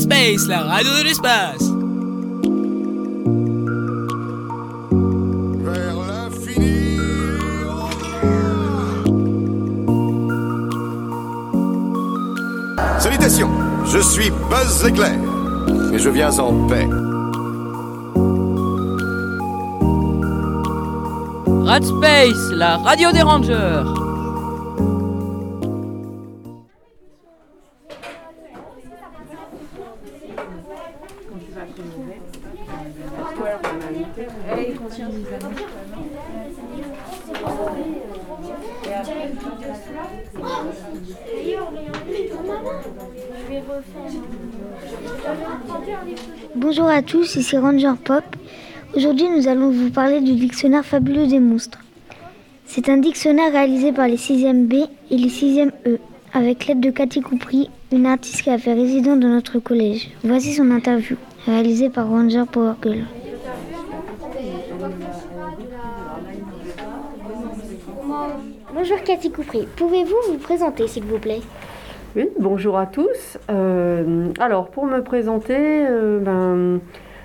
Space, la radio de l'espace. Vers l'infini. Salutations, je suis Buzz Éclair et je viens en paix. Red Space, la radio des rangers. Bonjour à tous, ici Ranger Pop. Aujourd'hui, nous allons vous parler du dictionnaire fabuleux des monstres. C'est un dictionnaire réalisé par les 6e B et les 6e E, avec l'aide de Cathy Coupry, une artiste qui a fait résident dans notre collège. Voici son interview, réalisée par Ranger Power Girl. Bonjour Cathy Coupry, pouvez-vous vous présenter s'il vous plaît? Oui, bonjour à tous. Euh, alors, pour me présenter, euh, ben,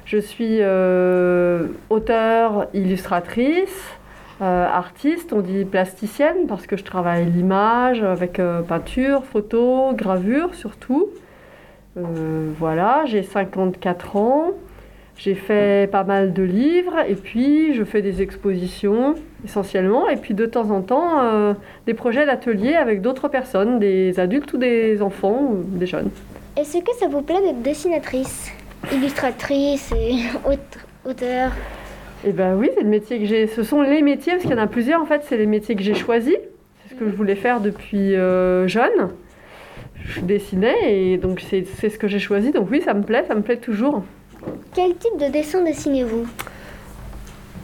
je suis euh, auteure, illustratrice, euh, artiste, on dit plasticienne parce que je travaille l'image avec euh, peinture, photo, gravure surtout. Euh, voilà, j'ai 54 ans. J'ai fait pas mal de livres et puis je fais des expositions essentiellement et puis de temps en temps euh, des projets d'atelier avec d'autres personnes, des adultes ou des enfants ou des jeunes. Est-ce que ça vous plaît d'être dessinatrice, illustratrice et aute- auteur? Eh ben oui, c'est le métier que j'ai. Ce sont les métiers parce qu'il y en a plusieurs en fait. C'est les métiers que j'ai choisis. C'est ce que je voulais faire depuis euh, jeune. Je dessinais et donc c'est ce que j'ai choisi. Donc oui, ça me plaît, ça me plaît toujours. Quel type de dessin dessinez-vous?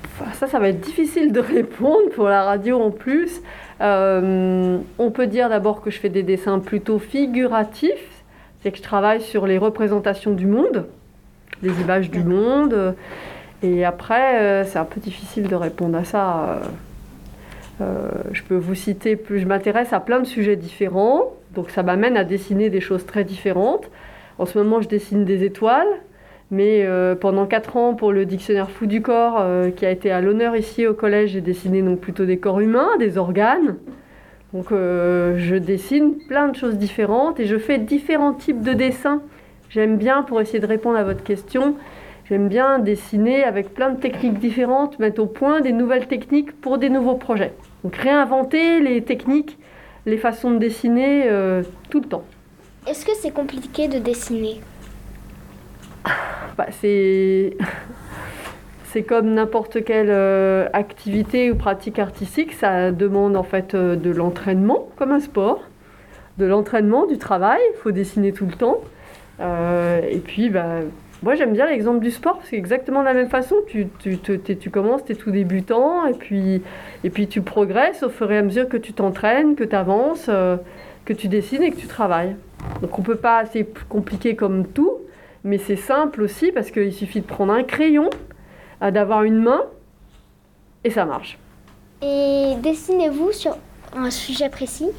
Enfin, ça, ça va être difficile de répondre pour la radio en plus. Euh, on peut dire d'abord que je fais des dessins plutôt figuratifs. C'est que je travaille sur les représentations du monde, les images du monde. Et après, euh, c'est un peu difficile de répondre à ça. Euh, je peux vous citer plus. Je m'intéresse à plein de sujets différents. Donc ça m'amène à dessiner des choses très différentes. En ce moment, je dessine des étoiles. Mais euh, pendant 4 ans, pour le dictionnaire fou du corps, euh, qui a été à l'honneur ici au collège, j'ai dessiné donc plutôt des corps humains, des organes. Donc euh, je dessine plein de choses différentes et je fais différents types de dessins. J'aime bien, pour essayer de répondre à votre question, j'aime bien dessiner avec plein de techniques différentes, mettre au point des nouvelles techniques pour des nouveaux projets. Donc réinventer les techniques, les façons de dessiner euh, tout le temps. Est-ce que c'est compliqué de dessiner? Bah, c'est c'est comme n'importe quelle euh, activité ou pratique artistique, ça demande en fait euh, de l'entraînement, comme un sport, de l'entraînement, du travail. Il faut dessiner tout le temps. Euh, et puis, bah, moi j'aime bien l'exemple du sport, c'est exactement de la même façon. Tu, tu, t'es- tu commences, tu es tout débutant, et puis, et puis tu progresses au fur et à mesure que tu t'entraînes, que tu avances, que tu dessines et que tu travailles. Donc on peut pas, c'est compliqué comme tout, mais c'est simple aussi parce qu'il suffit de prendre un crayon, euh, d'avoir une main, et ça marche. Et dessinez-vous sur un sujet précis?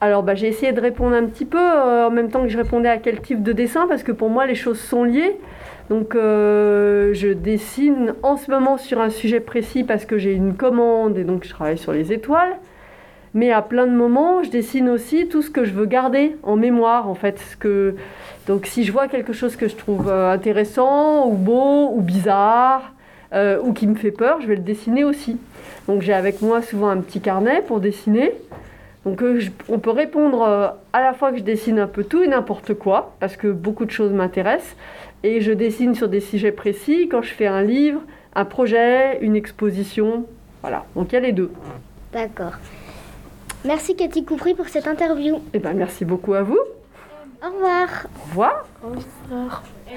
Alors bah, j'ai essayé de répondre un petit peu euh, en même temps que je répondais à quel type de dessin parce que pour moi les choses sont liées. Donc euh, je dessine en ce moment sur un sujet précis parce que j'ai une commande et donc je travaille sur les étoiles. Mais à plein de moments, je dessine aussi tout ce que je veux garder en mémoire en fait. Donc si je vois quelque chose que je trouve euh, intéressant ou beau ou bizarre ou qui me fait peur, je vais le dessiner aussi. Donc j'ai avec moi souvent un petit carnet pour dessiner. Donc euh, je- on peut répondre euh, à la fois que je dessine un peu tout et n'importe quoi, parce que beaucoup de choses m'intéressent, et je dessine sur des sujets précis quand je fais un livre, un projet, une exposition. Voilà, donc il y a les deux. D'accord. Merci Cathy Coupry pour cette interview. Et ben merci beaucoup à vous. Au revoir. Au revoir. Et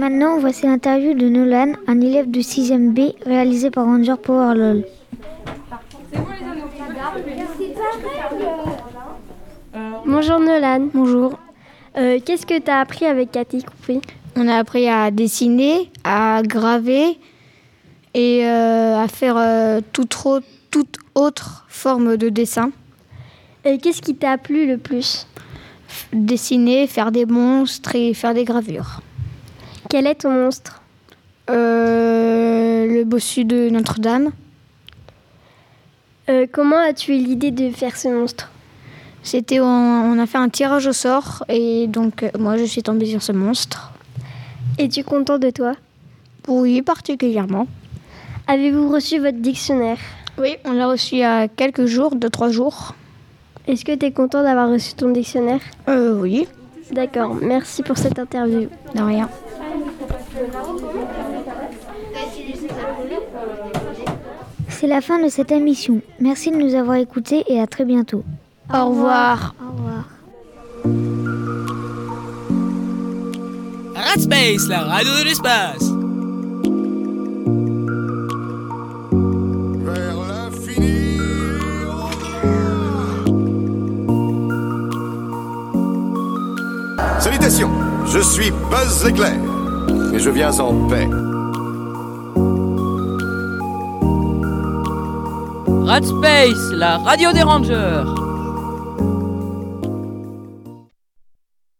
maintenant, voici l'interview de Nolan, un élève de 6e B réalisé par Ranger Power LOL. Bonjour Nolan. Bonjour. Qu'est-ce que tu as appris avec Cathy Coupry On a appris à dessiner, à graver et euh, à faire euh, toute, toute autre forme de dessin. Et qu'est-ce qui t'a plu le plus? Dessiner, faire des monstres et faire des gravures. Quel est ton monstre Euh, le bossu de Notre-Dame, Euh, Comment as-tu eu l'idée de faire ce monstre? C'était on, on a fait un tirage au sort et donc euh, moi je suis tombée sur ce monstre. Es-tu content de toi? Oui, particulièrement. Avez-vous reçu votre dictionnaire? Oui, on l'a reçu il y a quelques jours, deux trois jours. Est-ce que tu es content d'avoir reçu ton dictionnaire? Euh, oui, D'accord, merci pour cette interview. de rien. C'est la fin de cette émission. Merci de nous avoir écoutés et à très bientôt. Au revoir. Au revoir. Radspace, la radio de l'espace. Salutations, je suis Buzz Éclair et je viens en paix. Radspace, la radio des rangers.